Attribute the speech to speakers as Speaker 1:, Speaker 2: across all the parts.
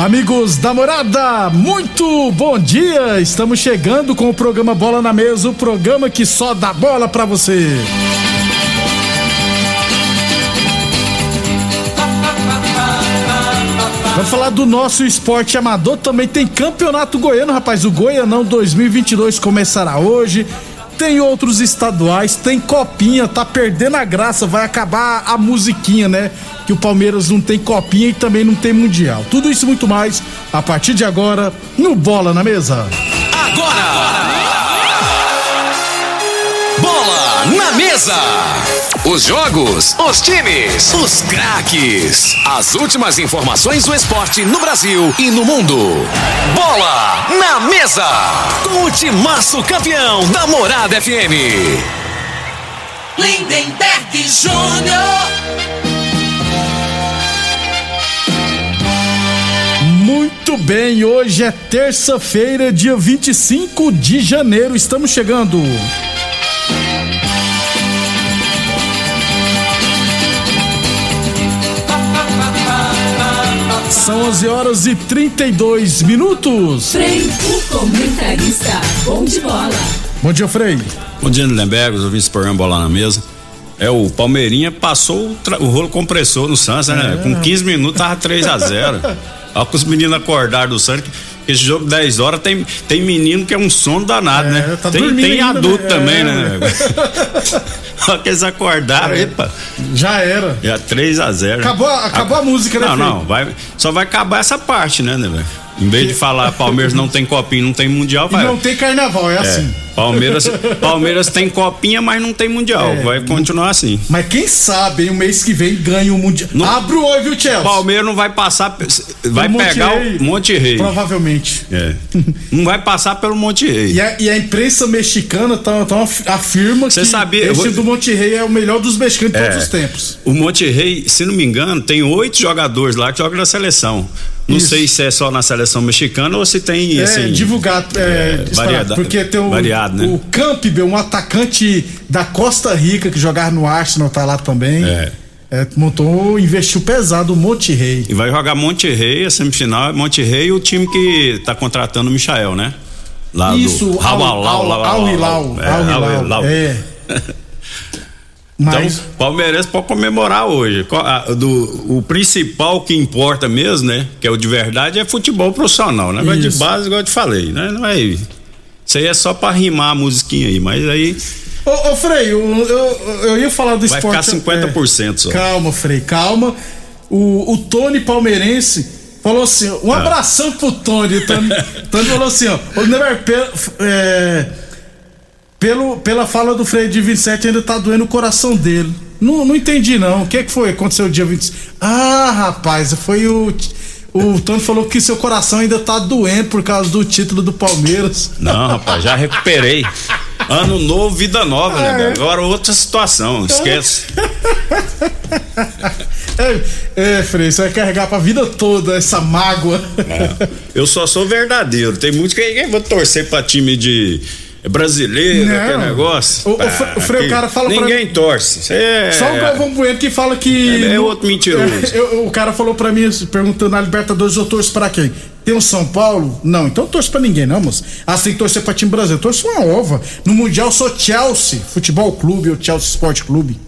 Speaker 1: Amigos da morada, muito bom dia! Estamos chegando com o programa Bola na Mesa o programa que só dá bola pra você. Vamos falar do nosso esporte amador. Também tem campeonato goiano, rapaz. O Goianão 2022 começará hoje. Tem outros estaduais, tem copinha, tá perdendo a graça, vai acabar a musiquinha, né? Que o Palmeiras não tem copinha e também não tem mundial. Tudo isso e muito mais a partir de agora no Bola na Mesa.
Speaker 2: Mesa! Os jogos, os times, os craques. As últimas informações do esporte no Brasil e no mundo. Bola na mesa! Com o timaço campeão da Morada FM.
Speaker 3: Lindenberg Júnior.
Speaker 1: Muito bem, hoje é terça-feira, dia 25 de janeiro. Estamos chegando. São 11 horas e 32 minutos.
Speaker 3: Frei, o comentarista. Bom de bola.
Speaker 1: Bom dia, Frei.
Speaker 4: Bom dia, Lindenberg, os ouvintes do programa Bola na Mesa. É, o Palmeirinha passou o, tra- o rolo compressor no Santos, né?
Speaker 1: É.
Speaker 4: Com 15 minutos tava 3 a 0 Olha que os meninos acordaram do Santos. que Esse jogo 10 horas tem, tem menino que é um sono danado,
Speaker 1: É,
Speaker 4: né?
Speaker 1: tá
Speaker 4: tem tem adulto
Speaker 1: né?
Speaker 4: também,
Speaker 1: É,
Speaker 4: né? Olha que eles acordaram,
Speaker 1: É.
Speaker 4: epa.
Speaker 1: Já era.
Speaker 4: Já 3 a 0
Speaker 1: Acabou a- acabou a música, né,
Speaker 4: Não,
Speaker 1: Felipe?
Speaker 4: não, vai, só vai acabar essa parte, né, né, velho? Em vez de falar Palmeiras não tem copinha, não tem mundial,
Speaker 1: E
Speaker 4: vai.
Speaker 1: não tem carnaval, é, assim.
Speaker 4: Palmeiras, Palmeiras tem copinha, mas não tem mundial.
Speaker 1: É.
Speaker 4: Vai continuar assim.
Speaker 1: Mas quem sabe, hein, o mês que vem ganha o Mundial.
Speaker 4: Não-
Speaker 1: Abre o olho, viu, Chelsea?
Speaker 4: Palmeiras não vai passar, vai
Speaker 1: Monte
Speaker 4: pegar
Speaker 1: Rei.
Speaker 4: o Monte Rei.
Speaker 1: Provavelmente.
Speaker 4: É. Não vai passar pelo Monte Rei.
Speaker 1: E a, e a imprensa mexicana tá, tá af- afirma
Speaker 4: Cê
Speaker 1: que
Speaker 4: sabia-
Speaker 1: esse
Speaker 4: vou-
Speaker 1: do Monte Rei é o melhor dos mexicanos de
Speaker 4: É.
Speaker 1: todos os tempos.
Speaker 4: O Monte Rei, se não me engano, tem oito jogadores lá que jogam na seleção. Não
Speaker 1: Isso.
Speaker 4: sei se é só na seleção mexicana ou se tem
Speaker 1: É,
Speaker 4: assim.
Speaker 1: divulgado, é, disparado,
Speaker 4: variada-
Speaker 1: porque tem o,
Speaker 4: variado, né?
Speaker 1: o Campbell, um atacante da Costa Rica que jogava no Arsenal, tá lá também.
Speaker 4: É.
Speaker 1: É, montou, investiu pesado o Monte Rei.
Speaker 4: E vai jogar Monte Rei, a semifinal é Monte Rei e o time que tá contratando o Michael, né? Lá
Speaker 1: Isso,
Speaker 4: do
Speaker 1: Al
Speaker 4: Al Hilal,
Speaker 1: Al- Al Hilal.
Speaker 4: É,
Speaker 1: É.
Speaker 4: Então,
Speaker 1: Mas
Speaker 4: Palmeiras pode comemorar hoje. Do- o principal que importa mesmo, né? Que é o de verdade, é futebol profissional, né? Vai de base, igual eu te falei, né? Não é. Isso aí é só pra rimar a musiquinha aí, mas aí
Speaker 1: Ô, ô Frei, eu, eu, eu ia falar do
Speaker 4: vai
Speaker 1: esporte.
Speaker 4: ficar 50% só.
Speaker 1: Calma, Frei, calma. O, o Tony Palmeirense falou assim:
Speaker 4: Ah.
Speaker 1: um abração pro Tony. O Tony, Tony falou assim: ó, o Never, é, pelo, pela fala do Frei de 27 ainda tá doendo o coração dele. Não, não entendi, não. O que, que foi? Aconteceu dia 27. Ah, rapaz, foi o. O Tony falou que seu coração ainda tá doendo por causa do título do Palmeiras.
Speaker 4: Não, rapaz, já recuperei. Ano novo, vida nova,
Speaker 1: Ah,
Speaker 4: né?
Speaker 1: é?
Speaker 4: velho? Agora outra situação, esquece.
Speaker 1: É, é Frei, você vai carregar pra vida toda essa mágoa.
Speaker 4: É. Eu só sou verdadeiro. Tem muitos que que vou torcer pra time de brasileiro,
Speaker 1: Não.
Speaker 4: aquele negócio.
Speaker 1: O-
Speaker 4: Pá,
Speaker 1: o Frei, o cara fala pra
Speaker 4: Ninguém torce. É...
Speaker 1: Só o Galvão Bueno que fala que.
Speaker 4: É, é outro mentiroso.
Speaker 1: É, eu- o cara falou pra mim, perguntando na Libertadores, eu torço pra quem? Tem o São Paulo? Não, então não torço pra ninguém, não, moço. Ah, que torcer pra time brasileiro. Torço uma ova. No Mundial eu sou Chelsea Futebol Clube ou Chelsea Sport Clube.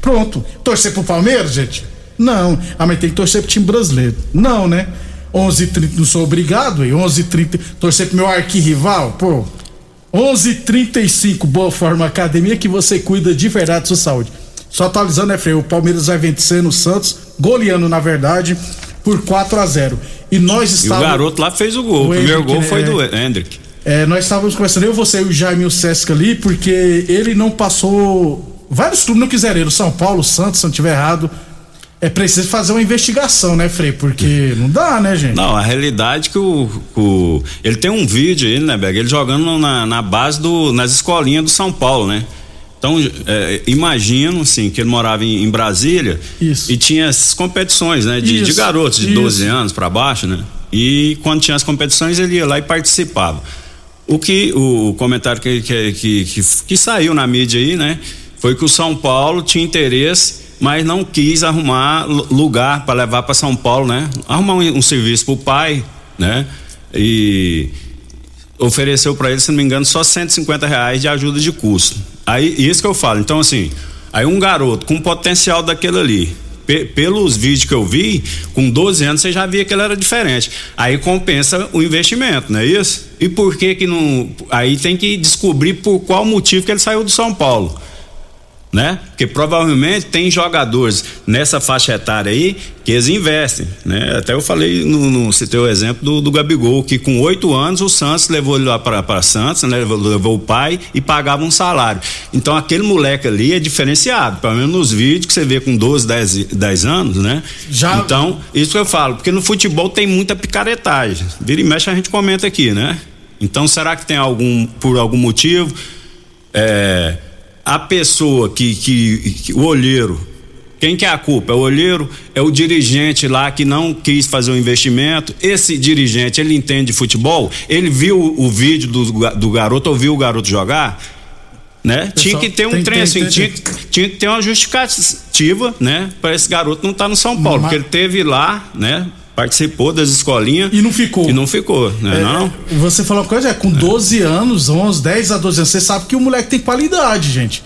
Speaker 1: Pronto. Torcer pro Palmeiras, gente? Não. Ah, mas tem que torcer pro time brasileiro. Não, né? 11h30, não sou obrigado, hein? 11h30, torcer pro meu arquirrival, pô. 11:35 Boa Forma Academia que você cuida de verdade da sua saúde. Só atualizando, né, Freio? O Palmeiras vai vencendo o Santos, goleando na verdade, por 4 a 0 E nós
Speaker 4: E o
Speaker 1: estávamos.
Speaker 4: garoto lá fez o gol.
Speaker 1: O
Speaker 4: O primeiro
Speaker 1: Hendrick,
Speaker 4: gol foi
Speaker 1: é.
Speaker 4: do Hendrick.
Speaker 1: É, nós estávamos conversando, eu, você e o Jaime o Sesc ali, porque ele não passou. Vários clubes não quiseram ele, São Paulo, Santos, se não tiver errado. É preciso fazer uma investigação, né, Frei? Porque não dá, né, gente?
Speaker 4: Não, a realidade é que o, o- ele tem um vídeo aí, né, Beg? Ele jogando na, na base do nas escolinhas do São Paulo, né? Então, é, imagino, assim, que ele morava em, em Brasília
Speaker 1: Isso.
Speaker 4: e tinha essas competições, né? De, de garotos de
Speaker 1: isso.
Speaker 4: 12 anos pra baixo, né? E quando tinha as competições, ele ia lá e participava. O que o comentário que, que, que, que, que saiu na mídia aí, né? Foi que o São Paulo tinha interesse, mas não quis arrumar lu- lugar para levar para São Paulo, né? Arrumar um, um serviço pro pai, né? E ofereceu para ele, se não me engano, só 150 reais de ajuda de custo. Aí, isso que eu falo. Então, assim, aí um garoto com potencial daquele ali, pe- pelos vídeos que eu vi, com 12 anos você já via que ele era diferente. Aí compensa o investimento, não é isso? E por que que não. Aí tem que descobrir por qual motivo que ele saiu do São Paulo né? Porque provavelmente tem jogadores nessa faixa etária aí que eles investem, né? Até eu falei no, no citei o exemplo do, do Gabigol que com oito anos o Santos levou ele lá para Santos, né? levou, levou o pai e pagava um salário. Então aquele moleque ali é diferenciado, pelo menos nos vídeos que você vê com 12, 10, 10 anos, né?
Speaker 1: Já-
Speaker 4: Então isso que eu falo, porque no futebol tem muita picaretagem. Vira e mexe a gente comenta aqui, né? Então será que tem algum por algum motivo é, a pessoa que, que, que- o olheiro, quem que é a culpa? É o olheiro? É o dirigente lá que não quis fazer o investimento? Esse dirigente, ele entende de futebol? Ele viu o vídeo do, do garoto, ouviu o garoto jogar? Né? tinha
Speaker 1: Pessoal,
Speaker 4: que ter um
Speaker 1: tem-
Speaker 4: trem
Speaker 1: tem-
Speaker 4: assim,
Speaker 1: tem-
Speaker 4: tinha, tinha que ter uma justificativa, né? Para esse garoto não estar no São Paulo,
Speaker 1: Mas-
Speaker 4: porque ele teve lá, né? Participou das escolinhas
Speaker 1: E não ficou.
Speaker 4: e não ficou, né?
Speaker 1: É,
Speaker 4: não?
Speaker 1: Você falou uma coisa, é, com 12 anos, 11, 10 a 12 anos, você sabe que o moleque tem qualidade, gente.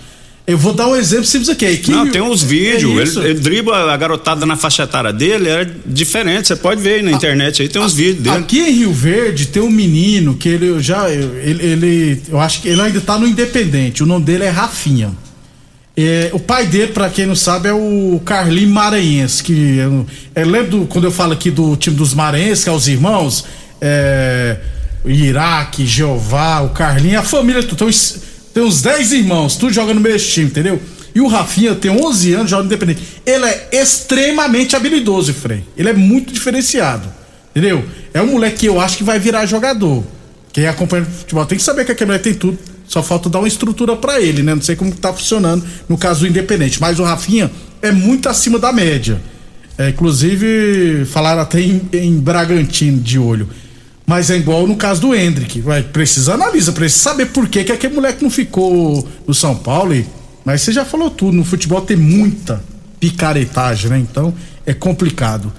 Speaker 1: Eu vou dar um exemplo simples aqui. a equipe-
Speaker 4: Não, tem uns vídeos,
Speaker 1: É
Speaker 4: ele, ele dribla a garotada na faixa etária dele, é diferente, você pode ver aí na internet aí, tem uns vídeos dele.
Speaker 1: Aqui em Rio Verde tem um menino que ele eu já. Ele, ele- eu acho que ele ainda tá no Independente. O nome dele é Rafinha. É, o pai dele, pra quem não sabe, é o Carlinho Maranhense. Que eu, eu lembro do- quando eu falo aqui do time dos Maranhenses, que é os irmãos, é, Iraque, Jeová, o Carlinho, a família, tu- tem uns, tem uns 10 irmãos, tudo joga no mesmo time, entendeu? E o Rafinha tem 11 anos, joga Independente. Ele é extremamente habilidoso, Frei. Ele é muito diferenciado. Entendeu? É um moleque que eu acho que vai virar jogador. Quem acompanha o futebol tem que saber que aquele moleque tem tudo. Só falta dar uma estrutura pra ele, né? Não sei como tá funcionando no caso do Independente. Mas o Rafinha é muito acima da média. É, inclusive, falaram até em, em Bragantino de olho. Mas é igual no caso do Hendrick. Vai, precisa analisar, precisa saber por que, que aquele moleque não ficou no São Paulo. E, mas você já falou tudo. No futebol tem muita picaretagem, né? Então é complicado.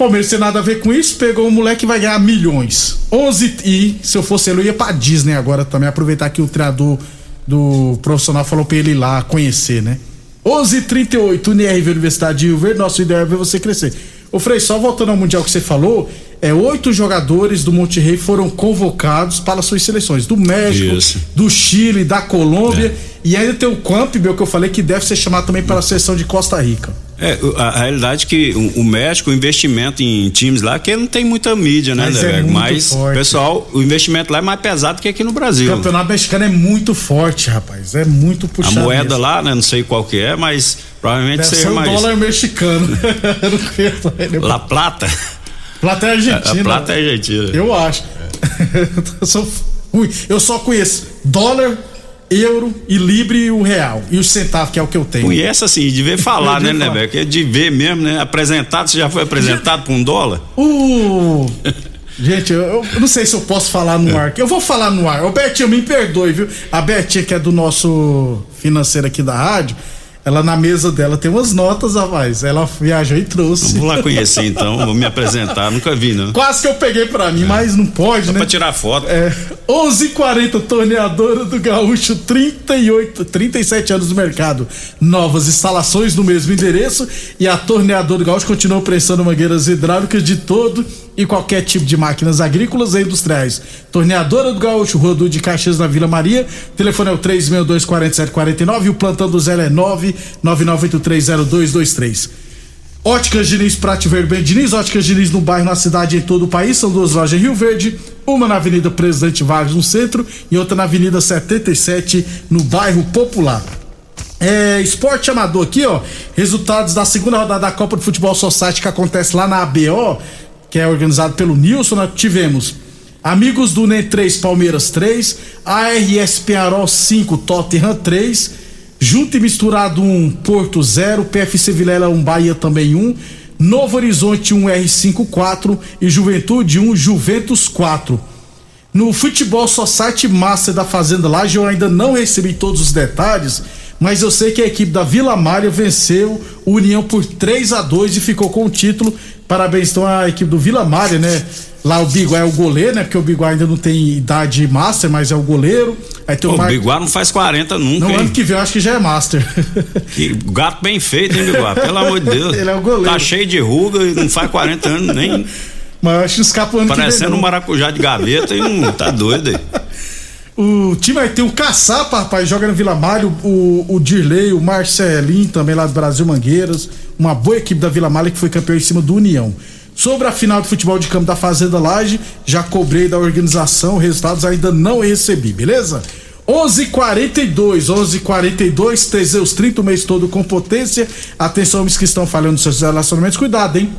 Speaker 1: Palmeiras tem nada a ver com isso, pegou um moleque que vai ganhar milhões. 11 e se eu fosse ele, eu ia pra Disney agora também, aproveitar que o treinador do profissional falou pra ele ir lá conhecer, né? 11:38 UNIRV Universidade de Rio Verde, nosso ideal é ver você crescer. Ô Frei, só voltando ao Mundial que você falou, é oito jogadores do Monte Rei foram convocados para suas seleções, do México,
Speaker 4: Isso.
Speaker 1: do Chile, da Colômbia, e ainda tem o Campbell que eu falei que deve ser chamado também para a seleção de Costa Rica.
Speaker 4: É, a, a realidade é que o, o México, o investimento em times lá, que não tem muita mídia, né,
Speaker 1: Mas é
Speaker 4: Mas,
Speaker 1: forte.
Speaker 4: pessoal, o investimento lá é mais pesado que aqui no Brasil.
Speaker 1: O campeonato mexicano é muito forte, rapaz. É muito
Speaker 4: A
Speaker 1: puxado.
Speaker 4: moeda
Speaker 1: mesmo.
Speaker 4: lá, né, não sei qual que é, mas provavelmente
Speaker 1: Deve
Speaker 4: seja
Speaker 1: ser o
Speaker 4: mais.
Speaker 1: dólar mexicano.
Speaker 4: La Plata.
Speaker 1: Plata é
Speaker 4: A,
Speaker 1: argentina.
Speaker 4: a Plata é argentina.
Speaker 1: Eu acho. eu, sou ruim. eu só conheço dólar, euro e libre e o real. E o centavo, que é o que eu tenho.
Speaker 4: Conhece assim, de ver falar, né. Neberg? É de ver mesmo, né? Apresentado, você já foi apresentado por um dólar?
Speaker 1: Uh, gente, eu, eu não sei se eu posso falar no ar. Eu vou falar no ar. Ô, Betinho, me perdoe, viu? A Betinha, que é do nosso financeiro aqui da rádio, Ela na mesa dela tem umas notas, rapaz. Ela viajou e trouxe.
Speaker 4: Vou lá conhecer então, vou me apresentar, nunca vi, não.
Speaker 1: Quase que eu peguei pra mim, mas não pode,
Speaker 4: Só
Speaker 1: né?
Speaker 4: pra tirar foto.
Speaker 1: É, 11:40 torneadora do Gaúcho, 38, 37 anos no mercado. Novas instalações no mesmo endereço e a torneadora do Gaúcho continua prestando mangueiras hidráulicas de todo e qualquer tipo de máquinas agrícolas e industriais. Torneadora do Gaúcho, Rua de Caxias na Vila Maria. Telefone é o 362 4749 e o plantão do Zé é 999830223. Óticas Diniz, Prate Verde Diniz, Óticas Diniz no bairro, na cidade em todo o país. São duas lojas em Rio Verde, uma na Avenida Presidente Vargas, no centro, e outra na Avenida 77, no bairro Popular. É, esporte amador aqui, ó. Resultados da segunda rodada da Copa de Futebol Society que acontece lá na ABO, que é organizado pelo Nilson. Nós tivemos Amigos do NEM 3, Palmeiras 3, ARS Penharol 5, Tottenham 3, Junto e Misturado 1, Porto 0, PFC Vilela 1, Bahia também 1, Novo Horizonte 1, R5 4 e Juventude 1, Juventus 4. No Futebol Society Master da Fazenda Laje eu ainda não recebi todos os detalhes, mas eu sei que a equipe da Vila Mária venceu o União por 3 a 2 e ficou com o título. Parabéns então à equipe do Vila Mária, né? Lá o Biguá é o goleiro, né? Porque o Biguá ainda não tem idade master, mas é o goleiro. Aí tem
Speaker 4: Pô,
Speaker 1: o Mar...
Speaker 4: Biguá não faz 40 nunca,
Speaker 1: No
Speaker 4: hein?
Speaker 1: ano que vem eu acho que já é master.
Speaker 4: Que gato bem feito, hein, Biguá? Pelo amor de Deus.
Speaker 1: Ele é o goleiro.
Speaker 4: Tá cheio de ruga e não faz 40 anos, nem
Speaker 1: mas eu acho que escapa o ano
Speaker 4: parecendo um maracujá de gaveta e não tá doido aí.
Speaker 1: O time vai ter o Caçapa, rapaz, joga no Vila Mário, o, o Dirley, o Marcelinho também lá do Brasil Mangueiras. Uma boa equipe da Vila Mário que foi campeão em cima do União. Sobre a final de futebol de campo da Fazenda Laje, já cobrei da organização, resultados ainda não recebi, beleza? 11:42, 11:42, Teseus 30 o mês todo com potência. Atenção, homens que estão falhando seus relacionamentos, cuidado, hein?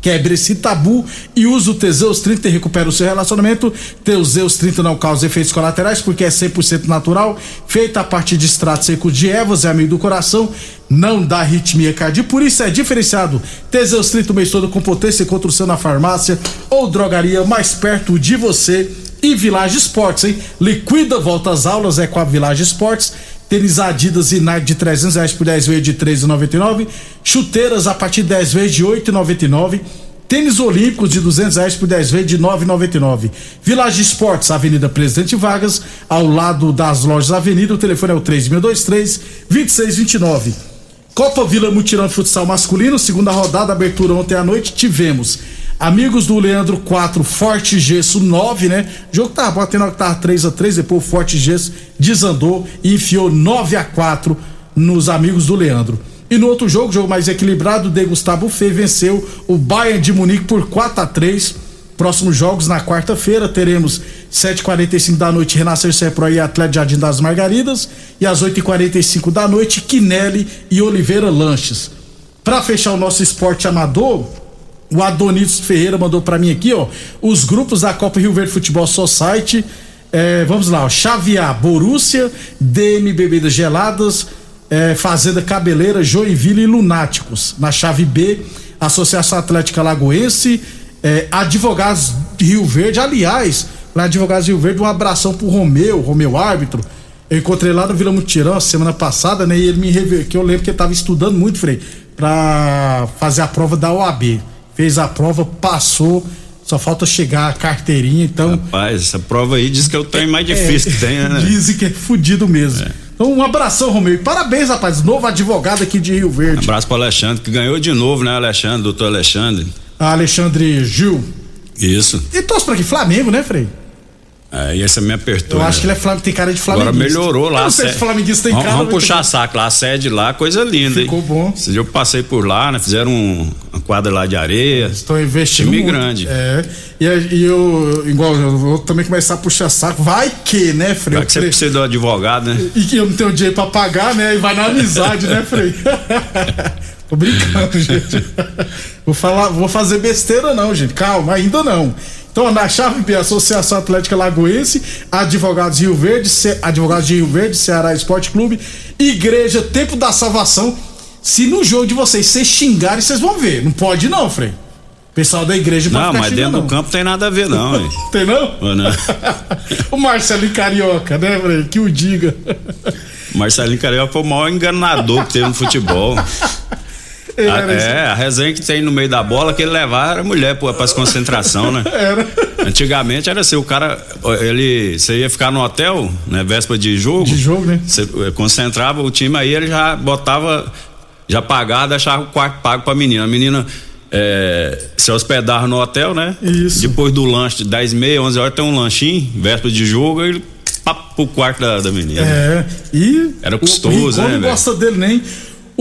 Speaker 1: Quebre esse tabu e use o Teseus 30 e recupera o seu relacionamento. Teseus 30 não causa efeitos colaterais porque é 100% natural, feita a partir de extrato seco de ervas, é amigo do coração, não dá arritmia cardíaca, por isso é diferenciado. Teseus 30 o mês todo com potência contra o seu na farmácia ou drogaria mais perto de você. E Village Esportes, hein? Liquida, volta às aulas, é com a Village Esportes. Tênis Adidas e Nike de 300 reais por 10 vezes de 3,99. Chuteiras a partir de 10 vezes de 8,99. Tênis Olímpicos de 200 reais por 10 vezes de 9,99. Village Esportes, Avenida Presidente Vargas, ao lado das lojas Avenida. O telefone é o 3623 2629. Copa Vila Mutirão Futsal Masculino, segunda rodada, abertura ontem à noite, tivemos Amigos do Leandro 4, Forte Gesso 9, né? O jogo tava batendo que tava 3 a 3 depois o Forte Gesso desandou e enfiou 9 a 4 nos Amigos do Leandro. E no outro jogo, jogo mais equilibrado, o De Gustavo Fê venceu o Bayern de Munique por 4 a 3 Próximos jogos na quarta-feira teremos 7h45 da noite Renascer Sepro e Atlético Jardim das Margaridas e às 8h45 da noite Quinelli e Oliveira Lanches. Para fechar o nosso esporte amador, o Adonides Ferreira mandou para mim aqui, ó, os grupos da Copa Rio Verde Futebol Society. É, vamos lá, ó, chave A, Borússia, DM Bebidas Geladas, é, Fazenda Cabeleira, Joinville e Lunáticos. Na chave B, Associação Atlética Lagoense, é, Advogados Rio Verde. Aliás, lá Advogados Rio Verde, um abração pro Romeu, Romeu árbitro. Eu encontrei lá no Vila Mutirão semana passada, né? E ele me revelou, que eu lembro que ele tava estudando muito, Frei, pra fazer a prova da OAB. Fez a prova, passou, só falta chegar a carteirinha, então.
Speaker 4: Rapaz, essa prova aí diz que é o trem mais
Speaker 1: É,
Speaker 4: difícil que tem, né?
Speaker 1: Dizem que é fudido mesmo. Então, um abração, Romeu. Parabéns, rapaz. Novo advogado aqui de Rio Verde.
Speaker 4: Abraço pro Alexandre, que ganhou de novo, né, Alexandre, doutor Alexandre.
Speaker 1: Alexandre Gil.
Speaker 4: Isso.
Speaker 1: E torce pra aqui, Flamengo, né, Frei?
Speaker 4: Aí esse me apertou.
Speaker 1: Eu
Speaker 4: né?
Speaker 1: acho que ele é Flam- tem cara de Flamengo.
Speaker 4: Agora melhorou lá.
Speaker 1: Eu não sei se. Flamenguista tem
Speaker 4: vamos,
Speaker 1: cara.
Speaker 4: Vamos puxar saco lá, a sede lá, coisa linda,
Speaker 1: Ficou
Speaker 4: hein?
Speaker 1: bom.
Speaker 4: Esse dia eu passei por lá, né? Fizeram um- uma quadra lá de areia.
Speaker 1: Estão investindo
Speaker 4: Time
Speaker 1: muito.
Speaker 4: grande.
Speaker 1: É. E, e eu, igual, eu vou também começar a puxar saco. Vai que, né, Frei?
Speaker 4: Já que você precisa do advogado, né?
Speaker 1: E que eu não tenho dinheiro pra pagar, né? E vai na amizade, né, Frei? Tô brincando, gente. Vou falar, vou fazer besteira não, gente. Calma, ainda não. Então, na chave B, Associação Atlética Lagoense, Advogados Rio Verde, Ce- Advogados de Rio Verde, Ceará Esporte Clube, Igreja Tempo da Salvação. Se no jogo de vocês vocês xingarem, vocês vão ver. Não pode não, Frei. Pessoal da igreja
Speaker 4: Não, mas dentro do
Speaker 1: não.
Speaker 4: campo tem nada a ver, não. hein?
Speaker 1: Tem não?
Speaker 4: Ou não?
Speaker 1: o Marcelinho Carioca, né, Frei? Que o diga.
Speaker 4: Marcelinho Carioca foi o maior enganador que teve no futebol. A-
Speaker 1: esse-
Speaker 4: é, a resenha que tem no meio da bola que ele levava era mulher pô, pra concentração, né?
Speaker 1: Era.
Speaker 4: Antigamente era assim, o cara, ele, você ia ficar no hotel, né, véspera de jogo.
Speaker 1: De jogo, né?
Speaker 4: Você eh, concentrava o time aí, ele já botava, já pagava, deixava o quarto pago pra menina. A menina eh, se hospedava no hotel, né?
Speaker 1: Isso.
Speaker 4: Depois do lanche de 10 e meia, 11 horas tem um lanchinho, véspera de jogo, ele papo pro quarto da, da menina.
Speaker 1: É. E.
Speaker 4: Era custoso,
Speaker 1: o
Speaker 4: né,
Speaker 1: não gosta dele nem.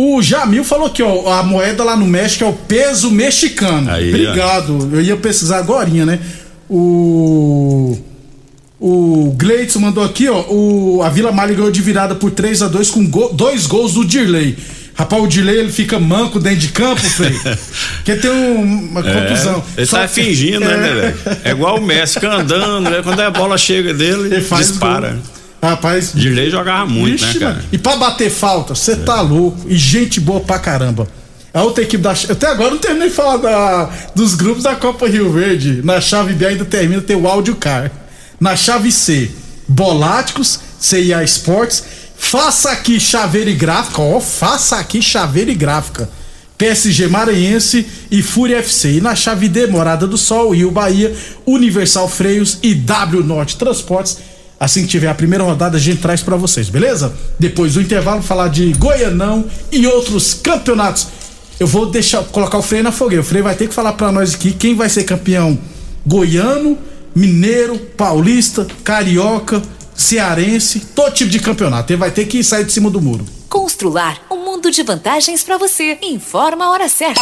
Speaker 1: O Jamil falou aqui, ó, a moeda lá no México é o peso mexicano.
Speaker 4: Aí,
Speaker 1: Obrigado. Eu ia pesquisar agora, né? O. O Gleitson mandou aqui, ó. O, a Vila Malha ganhou de virada por 3 a 2 com go- dois gols do Dirley. Rapaz, o Dirley ele fica manco dentro de campo, Frei. Porque tem um- uma contusão.
Speaker 4: Ele
Speaker 1: Só
Speaker 4: tá
Speaker 1: que-
Speaker 4: fingindo, né,
Speaker 1: É.
Speaker 4: né, velho? É igual o Messi, fica andando, né? Quando a bola chega dele,
Speaker 1: Ele faz
Speaker 4: dispara.
Speaker 1: gol. Rapaz,
Speaker 4: Dirley jogava muito,
Speaker 1: Vixe,
Speaker 4: né, cara?
Speaker 1: mano. E pra bater falta, você tá louco. E gente boa pra caramba. A outra equipe da. Até agora não terminei de falar da- dos grupos da Copa Rio Verde. Na chave B ainda termina ter o Áudio Car. Na chave C, Boláticos, CIA Esportes. Faça aqui chaveira e gráfica. Ó, faça aqui chaveira e gráfica. PSG Maranhense e Fúria FC. E na chave D, Morada do Sol, Rio Bahia, Universal Freios e W Norte Transportes. Assim que tiver a primeira rodada, a gente traz pra vocês, beleza? Depois do intervalo, falar de Goianão e outros campeonatos. Eu vou deixar colocar o Frei na fogueira. O Frei vai ter que falar pra nós aqui quem vai ser campeão goiano, mineiro, paulista, carioca, cearense, todo tipo de campeonato. Ele vai ter que sair de cima do muro.
Speaker 5: Constrular um mundo de vantagens pra você. Informa a hora certa.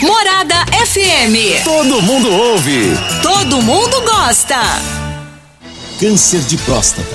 Speaker 5: Morada FM.
Speaker 6: Todo mundo ouve.
Speaker 5: Todo mundo gosta.
Speaker 7: Câncer de próstata,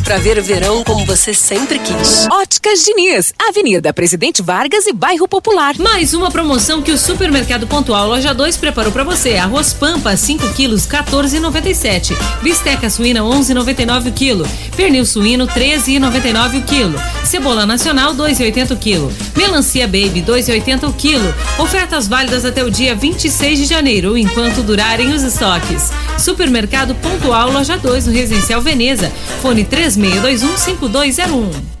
Speaker 8: para ver o verão como você sempre quis.
Speaker 5: Óticas Diniz, Avenida Presidente Vargas e Bairro Popular.
Speaker 9: Mais uma promoção que o Supermercado Pontual Loja 2 preparou para você. Arroz Pampa 5 quilos 14,97. Bisteca suína 11,99 o quilo. Pernil suíno 13,99 o quilo. Cebola nacional 2,80 o quilo. Melancia Baby 2,80 o quilo. Ofertas válidas até o dia 26 de janeiro, enquanto durarem os estoques. Supermercado Pontual Loja 2 no Residencial Veneza. Fone 3621 5201.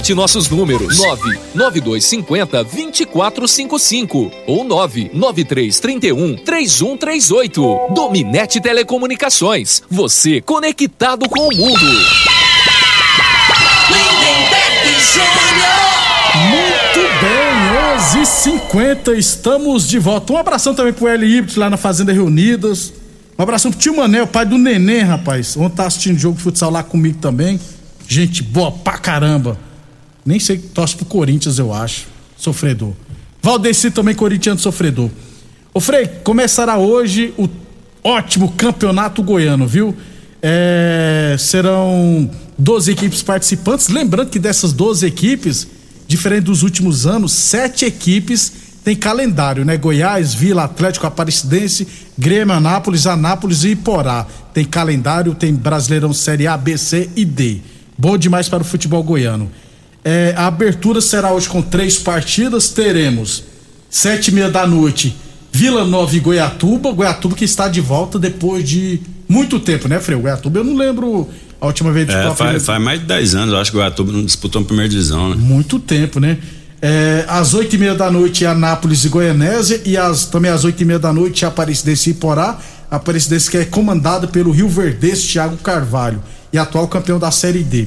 Speaker 10: Anote nossos números: 99250 2455 ou 99331 3138. Dominete Telecomunicações. Você conectado com o mundo.
Speaker 1: Muito bem, 11h50, estamos de volta. Um abração também pro Ibit lá na Fazenda Reunidas. Um abração pro tio Manel, pai do Neném, rapaz. Ontem tá assistindo jogo de futsal lá comigo também. Gente boa pra caramba. Nem sei, torce pro Corinthians, eu acho. Sofredor. Valdeci também, corintiano sofredor. Ô Frei, começará hoje o ótimo campeonato goiano, viu? É, serão 12 equipes participantes. Lembrando que dessas 12 equipes, diferente dos últimos anos, sete equipes têm calendário, né? Goiás, Vila, Atlético, Aparecidense, Grêmio, Anápolis, Anápolis e Iporá. Tem calendário, tem Brasileirão Série A, B, C e D. Bom demais para o futebol goiano. É, a abertura será hoje com três partidas. Teremos sete e meia da noite Vila Nova e Goiatuba. Goiatuba que está de volta depois de muito tempo, né, Freio? Goiatuba eu não lembro a última vez
Speaker 4: de é, faz, faz, mais de 10 anos, eu acho que o Goiatuba não disputou a primeira divisão, né?
Speaker 1: Muito tempo, né? É, às oito e meia da noite Anápolis e Goianésia e às, também às oito e meia da noite Aparecidense e Iporá. Aparecidense que é comandado pelo Rio Verdense Thiago Carvalho e atual campeão da Série D.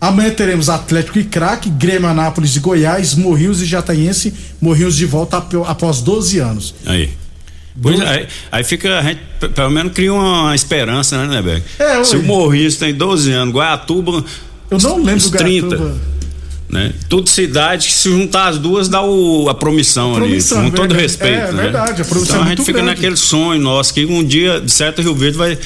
Speaker 1: Amanhã teremos Atlético e Craque, Grêmio Anápolis e Goiás, Morrinhos e Jataiense, Morrinhos de volta após 12 anos.
Speaker 4: Aí. Pois, aí, aí, fica, a gente pelo menos cria uma esperança, né, Nebeck? É, Se o Morrinhos tem 12 anos, Guaiatuba.
Speaker 1: Eu não lembro do 30.
Speaker 4: Né? Tudo cidade que se juntar as duas dá o, a promissão, a promissão ali, com todo respeito. É,
Speaker 1: né? verdade, a promissão
Speaker 4: Então
Speaker 1: é
Speaker 4: a gente fica
Speaker 1: grande.
Speaker 4: naquele sonho nosso que um dia, de certo, Rio Verde vai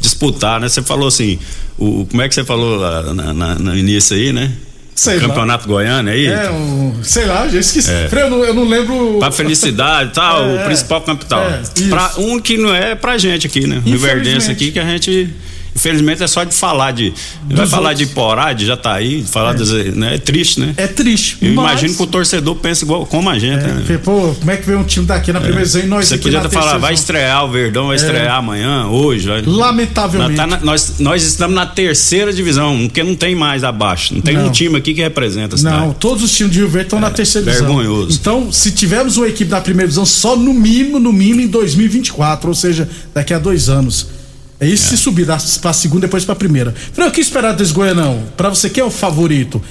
Speaker 4: disputar, né? Você falou assim, o, como é que você falou lá na, na, no início aí, né?
Speaker 1: Sei
Speaker 4: o Campeonato
Speaker 1: lá.
Speaker 4: Goiano aí?
Speaker 1: É, um, sei lá, já esqueci. É. Eu, não, eu não lembro.
Speaker 4: Pra felicidade e tal, é, o principal capital. É, pra, um que não é pra gente aqui, né? Rio Verdense aqui que a gente Infelizmente é só de falar de. Dos vai falar outros. de Porá, de Jataí, falar é. Das, né? É triste, né?
Speaker 1: É triste.
Speaker 4: Eu mas... imagino que o torcedor pensa igual como a gente, é,
Speaker 1: né? Pô, como é que vem um time daqui na é. primeira vez e nós
Speaker 4: Você
Speaker 1: aqui
Speaker 4: podia falar, vai estrear o Verdão, vai é. estrear amanhã, hoje. Vai...
Speaker 1: Lamentavelmente.
Speaker 4: Tá na, nós, nós estamos na terceira divisão, porque não tem mais abaixo. Não tem não. um time aqui que representa cidade.
Speaker 1: Não, todos os times de Rio Verde estão na é, terceira divisão.
Speaker 4: Vergonhoso.
Speaker 1: Então, se tivermos uma equipe da primeira divisão, só no mínimo, no mínimo em 2024, ou seja, daqui a dois anos. É isso é. se subir para a segunda depois para a primeira. Falei, o que esperar desse Goianão? Para você, quem é o favorito?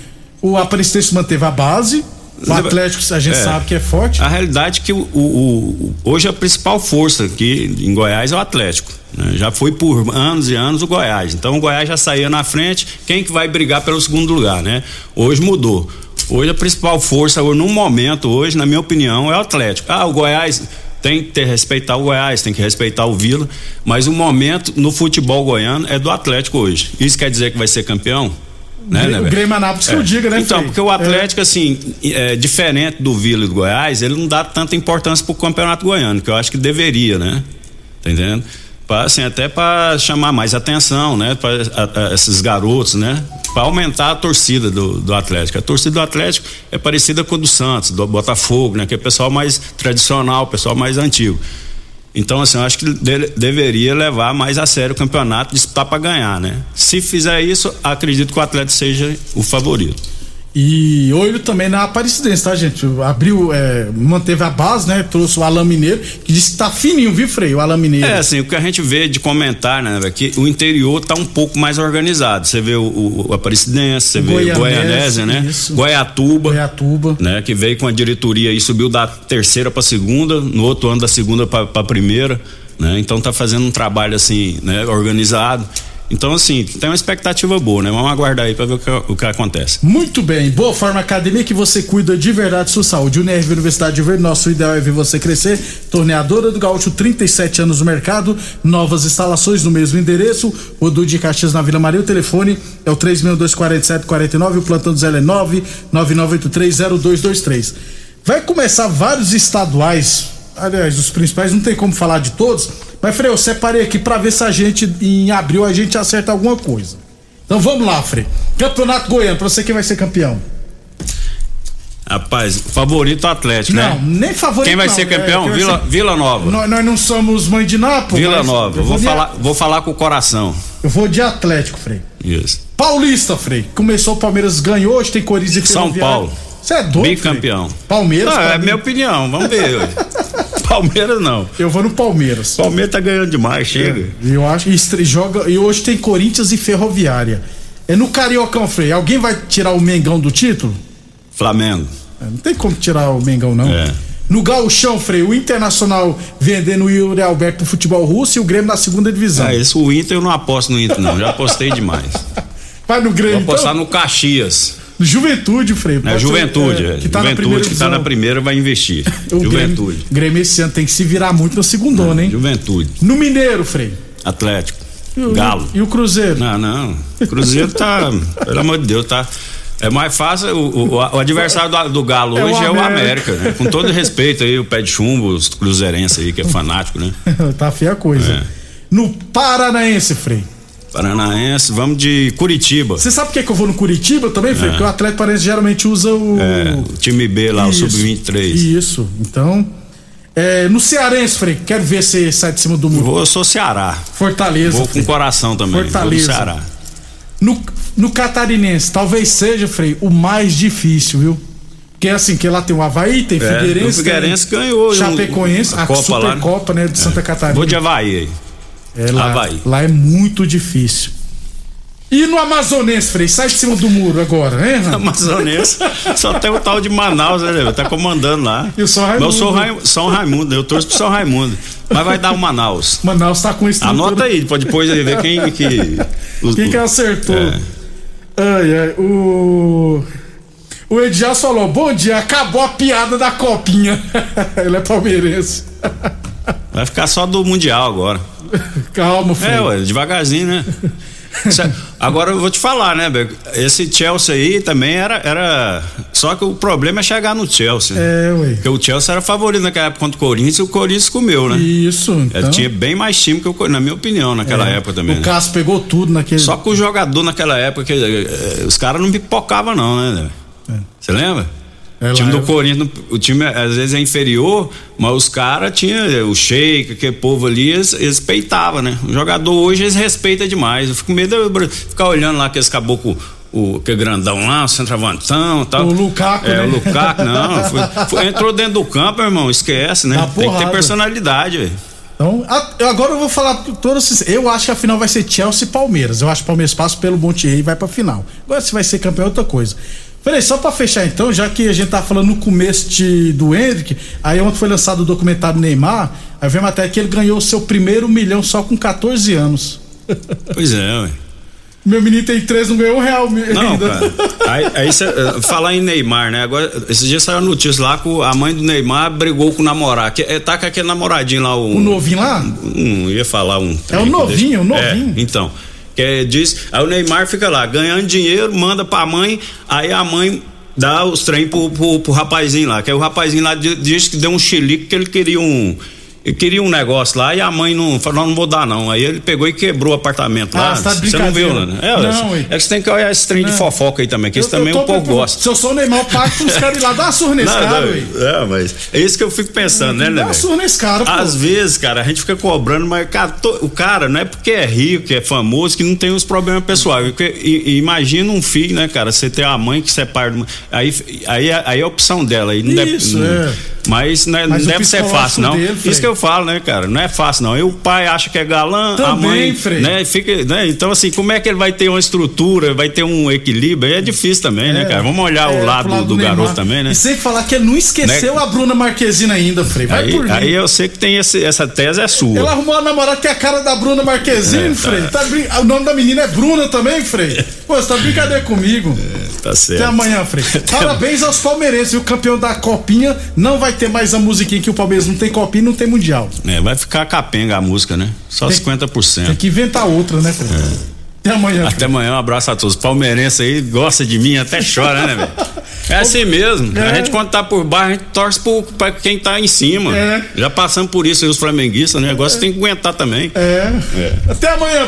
Speaker 1: O Aparecidense manteve a base, o Atlético a gente é, sabe que é forte.
Speaker 4: A realidade é que o, o, o, hoje a principal força aqui em Goiás é o Atlético. Né? Já foi por anos e anos o Goiás. Então o Goiás já saía na frente. Quem que vai brigar pelo segundo lugar, né? Hoje mudou. Hoje a principal força, no momento, hoje, na minha opinião, é o Atlético. Ah, o Goiás tem que ter, respeitar o Goiás, tem que respeitar o Vila, mas o momento no futebol goiano é do Atlético hoje. Isso quer dizer que vai ser campeão? Né,
Speaker 1: né, o Grêmio Anápolis é. que eu diga, né?
Speaker 4: Então, porque o Atlético, é. assim, é, diferente do Vila e do Goiás, ele não dá tanta importância pro campeonato goiano, que eu acho que deveria, né? Tá entendendo? Assim, até para chamar mais atenção, né? Para esses garotos, né? Para aumentar a torcida do, do Atlético. A torcida do Atlético é parecida com a do Santos, do Botafogo, né? Que é o pessoal mais tradicional, o pessoal mais antigo. Então, assim, eu acho que de, deveria levar mais a sério o campeonato, disputar para ganhar, né? Se fizer isso, acredito que o Atlético seja o favorito.
Speaker 1: E olho também na Aparecidense, tá, gente? Abriu, é, manteve a base, né? Trouxe o Alain Mineiro, que disse que tá fininho, viu, Frei? O Alain Mineiro.
Speaker 4: É, assim, o que a gente vê de comentar, né, é que o interior tá um pouco mais organizado. Você vê o, o, o Aparecidense, você vê o Goianésia, né?
Speaker 1: isso.
Speaker 4: Goiatuba.
Speaker 1: Goiatuba.
Speaker 4: Né, que veio com a diretoria e subiu da terceira pra segunda, no outro ano da segunda pra, pra primeira, né? Então tá fazendo um trabalho assim, né, organizado. Então, assim, tem uma expectativa boa, né? Vamos aguardar aí pra ver o que, o que acontece.
Speaker 1: Muito bem, Boa Forma Academia que você cuida de verdade sua saúde. UNRV Universidade de Verde, nosso ideal é ver você crescer. Torneadora do Gaúcho, 37 anos no mercado, novas instalações no mesmo endereço. O de Caxias na Vila Maria, o telefone é o 3624749, o plantão do Zé é 999830223. Vai começar vários estaduais, aliás, os principais, não tem como falar de todos, mas Frei, eu separei aqui pra ver se a gente, em abril, a gente acerta alguma coisa. Então vamos lá, Frei. Campeonato Goiano, pra você quem vai ser campeão.
Speaker 4: Rapaz, favorito Atlético,
Speaker 1: Não,
Speaker 4: né?
Speaker 1: nem favorito
Speaker 4: Quem vai
Speaker 1: não,
Speaker 4: ser
Speaker 1: é,
Speaker 4: campeão?
Speaker 1: vai
Speaker 4: Vila,
Speaker 1: ser-
Speaker 4: Vila Nova.
Speaker 1: Nós, nós não somos mãe de Nápoles.
Speaker 4: Vila Nova.
Speaker 1: eu
Speaker 4: Vou
Speaker 1: de-
Speaker 4: falar, vou falar com o coração.
Speaker 1: Eu vou de Atlético, Frei.
Speaker 4: Isso.
Speaker 1: Paulista, Frei. Começou o Palmeiras, ganhou, hoje tem Corinthians e
Speaker 4: São. Paulo.
Speaker 1: Você é doido,
Speaker 4: Bicampeão.
Speaker 1: Palmeiras,
Speaker 4: Não, é minha opinião, vamos ver. ué. Palmeiras não.
Speaker 1: Eu vou no Palmeiras.
Speaker 4: Palmeiras tá ganhando demais, chega.
Speaker 1: E eu acho que joga e hoje tem Corinthians e Ferroviária. É no Cariocão, Frei. Alguém vai tirar o Mengão do título?
Speaker 4: Flamengo.
Speaker 1: É, Não tem como tirar o Mengão, não.
Speaker 4: É.
Speaker 1: No Gauchão, Frei, o Internacional vendendo o Yuri Alberto pro futebol russo e o Grêmio na segunda divisão.
Speaker 4: Ah, esse o Inter eu não aposto no Inter, não. Já apostei demais.
Speaker 1: Vai no Grêmio.
Speaker 4: Vou apostar
Speaker 1: então?
Speaker 4: no Caxias.
Speaker 1: Juventude, Frei.
Speaker 4: É,
Speaker 1: pode ser,
Speaker 4: juventude,
Speaker 1: é,
Speaker 4: é.
Speaker 1: que tá na primeira
Speaker 4: juventude que tá na primeira vai investir.
Speaker 1: O
Speaker 4: juventude.
Speaker 1: Grêmio, Grêmio esse ano tem que se virar muito na segundona, hein?
Speaker 4: Juventude.
Speaker 1: No Mineiro, Frei.
Speaker 4: Atlético.
Speaker 1: E o-
Speaker 4: Galo.
Speaker 1: E o Cruzeiro?
Speaker 4: Não, não. Cruzeiro tá, pelo amor de Deus, tá. É mais fácil, o, o- o adversário do, do Galo
Speaker 1: É o
Speaker 4: hoje é o
Speaker 1: América.
Speaker 4: América, né? Com todo respeito aí, o pé de chumbo, os cruzeirenses aí, que é fanático, né?
Speaker 1: tá feia a coisa.
Speaker 4: É.
Speaker 1: No Paranaense, Frei.
Speaker 4: Paranaense, vamos de Curitiba.
Speaker 1: Você sabe por que, que eu vou no Curitiba também, Frei?
Speaker 4: É.
Speaker 1: Porque o Atlético Paranaense geralmente usa o.
Speaker 4: É, o time B lá,
Speaker 1: Isso,
Speaker 4: o Sub-23.
Speaker 1: Isso. Então. é, no Cearense, Frei, quero ver se sai de cima do muro.
Speaker 4: Vou, eu sou Ceará.
Speaker 1: Fortaleza.
Speaker 4: Vou com
Speaker 1: Frei.
Speaker 4: coração também.
Speaker 1: Fortaleza.
Speaker 4: Vou no Ceará.
Speaker 1: No, no Catarinense, talvez seja, Frei, o mais difícil, viu? Que é assim, que lá tem o Havaí, tem
Speaker 4: É,
Speaker 1: Figueirense.
Speaker 4: o Figueirense
Speaker 1: tem
Speaker 4: ganhou,
Speaker 1: Chapecoense,
Speaker 4: um- a
Speaker 1: a,
Speaker 4: Copa lá, né?
Speaker 1: Supercopa, né, de Santa Catarina.
Speaker 4: Vou de Havaí aí.
Speaker 1: É, lá,
Speaker 4: Havaí.
Speaker 1: lá é muito difícil. E no Amazonense, Frei, sai de cima do muro agora, hein? Ram?
Speaker 4: Amazonense. Só tem o tal de Manaus, né? Tá comandando lá.
Speaker 1: E o São
Speaker 4: Mas eu sou
Speaker 1: Raimundo.
Speaker 4: Rai- São Raimundo, eu torço pro São Raimundo. Mas vai dar o Manaus.
Speaker 1: Manaus tá com estrutura.
Speaker 4: Anota aí, pode depois aí ver quem que. os-
Speaker 1: Quem que acertou?
Speaker 4: É.
Speaker 1: Ai, ai, o. O Edjas falou: bom dia, acabou a piada da copinha. Ele é palmeirense.
Speaker 4: Vai ficar só do Mundial agora.
Speaker 1: Calma, filho.
Speaker 4: É, ué, devagarzinho, né? É- Agora eu vou te falar, né, Beco? Esse Chelsea aí também era, era. Só que o problema é chegar no Chelsea.
Speaker 1: É, ué.
Speaker 4: Porque o Chelsea era favorito naquela época contra o Corinthians e o Corinthians comeu, né?
Speaker 1: Isso,
Speaker 4: Ele
Speaker 1: então.
Speaker 4: tinha bem mais time que o Corinthians, na minha opinião, naquela
Speaker 1: É,
Speaker 4: época também.
Speaker 1: O
Speaker 4: né?
Speaker 1: Cássio pegou tudo naquele.
Speaker 4: Só que o jogador naquela época, que, eh, os caras não pipocavam, não, né? Você lembra?
Speaker 1: É,
Speaker 4: o time do
Speaker 1: é-
Speaker 4: Corinthians, o time às vezes é inferior, mas os caras tinham o Sheik, aquele povo ali, eles, eles peitavam, né? O jogador hoje eles respeitam demais. Eu fico com medo de ficar olhando lá aqueles caboclo, o que grandão lá, o centroavantão e tal.
Speaker 1: O Lukaku,
Speaker 4: É,
Speaker 1: né?
Speaker 4: o Lukaku, não. foi- foi- entrou dentro do campo, irmão, esquece, né?
Speaker 1: Dá
Speaker 4: Tem que ter personalidade, velho.
Speaker 1: Então, agora eu vou falar com todos. Eu acho que a final vai ser Chelsea e Palmeiras. Eu acho que o Palmeiras passa pelo Montier e vai pra final. Agora, se vai ser campeão, é outra coisa. Falei, só pra fechar então, já que a gente tá falando no começo de, do Hendrick, aí ontem foi lançado o documentário Neymar, aí vem até que ele ganhou o seu primeiro milhão só com 14 anos.
Speaker 4: Pois é, ué.
Speaker 1: Meu menino tem três, não ganhou um real
Speaker 4: Não,
Speaker 1: ainda.
Speaker 4: cara. Aí, aí cê, eh, falar em Neymar, né? Agora, esses dias saiu a notícia lá que a mãe do Neymar brigou com o namorado. Que, eh, tá com aquele namoradinho lá. Um,
Speaker 1: O novinho lá?
Speaker 4: Um, ia falar um.
Speaker 1: É o novinho,
Speaker 4: deixa-
Speaker 1: o novinho.
Speaker 4: É, então. Que diz. Aí o Neymar fica lá, ganhando dinheiro, manda pra mãe, aí a mãe dá os trem pro, pro, pro rapazinho lá. Que aí o rapazinho lá di- diz que deu um chilique que ele queria um. Ele queria um negócio lá e a mãe não falou, não, não vou dar não. Aí ele pegou e quebrou o apartamento
Speaker 1: Ah,
Speaker 4: lá.
Speaker 1: você tá de
Speaker 4: você não viu, né? É,
Speaker 1: Não,
Speaker 4: é que você tem que olhar esse trem de
Speaker 1: Não.
Speaker 4: fofoca aí também, que isso também
Speaker 1: tô
Speaker 4: o povo
Speaker 1: preocupado.
Speaker 4: gosta.
Speaker 1: Se eu sou o Neymar, eu pago pros caras ir lá, dá uma surra nesse
Speaker 4: Não,
Speaker 1: cara,
Speaker 4: não, é, mas é isso que eu fico pensando, né,
Speaker 1: Dá
Speaker 4: né,
Speaker 1: uma surra nesse cara, pô.
Speaker 4: Às vezes, cara, a gente fica cobrando, mas cara, to- o cara não é porque é rico, que é famoso, que não tem os problemas pessoais. Imagina um filho, né, cara? Você tem a mãe que separa. Aí, aí, aí é a opção dela. Aí não
Speaker 1: Isso, é.
Speaker 4: Mas, né,
Speaker 1: Mas
Speaker 4: não
Speaker 1: o
Speaker 4: deve ser fácil, não.
Speaker 1: dele.
Speaker 4: Isso que eu falo, né, cara? Não é fácil, não. E o pai acha que é galã, a
Speaker 1: Também,
Speaker 4: mãe.
Speaker 1: Frei.
Speaker 4: Né, fica, né? Então, assim, como é que ele vai ter uma estrutura, vai ter um equilíbrio? Aí é difícil também, né, cara? Vamos olhar
Speaker 1: É,
Speaker 4: o lado,
Speaker 1: pro
Speaker 4: do,
Speaker 1: Neymar.
Speaker 4: garoto também, né?
Speaker 1: E sem falar que ele não esqueceu
Speaker 4: Né?
Speaker 1: a Bruna Marquezine ainda, Frei. Vai
Speaker 4: Aí,
Speaker 1: por mim.
Speaker 4: aí eu sei que tem esse- essa tese é sua.
Speaker 1: Ela arrumou uma namorada que é a cara da Bruna Marquezine,
Speaker 4: É, tá.
Speaker 1: Frei. Tá O nome da menina é Bruna também, Frei. Pô, você tá brincadeira comigo.
Speaker 4: Tá certo.
Speaker 1: Até amanhã, Frei. Parabéns aos palmeirenses. O campeão da Copinha não vai ter mais a musiquinha que o Palmeiras não tem Copinha não tem Mundial.
Speaker 4: É, vai ficar capenga a música, né? Só
Speaker 1: Tem-
Speaker 4: 50%.
Speaker 1: Tem que inventar outra, né, Frei? Até amanhã.
Speaker 4: Até amanhã, um abraço a todos. Palmeirense aí gosta de mim, até chora, né, velho? É assim mesmo.
Speaker 1: É.
Speaker 4: A gente, quando tá por baixo, a gente torce por, pra quem tá em cima.
Speaker 1: É.
Speaker 4: Já passamos por isso aí, os flamenguistas, né? O negócio tem que aguentar também.
Speaker 1: É. Até amanhã.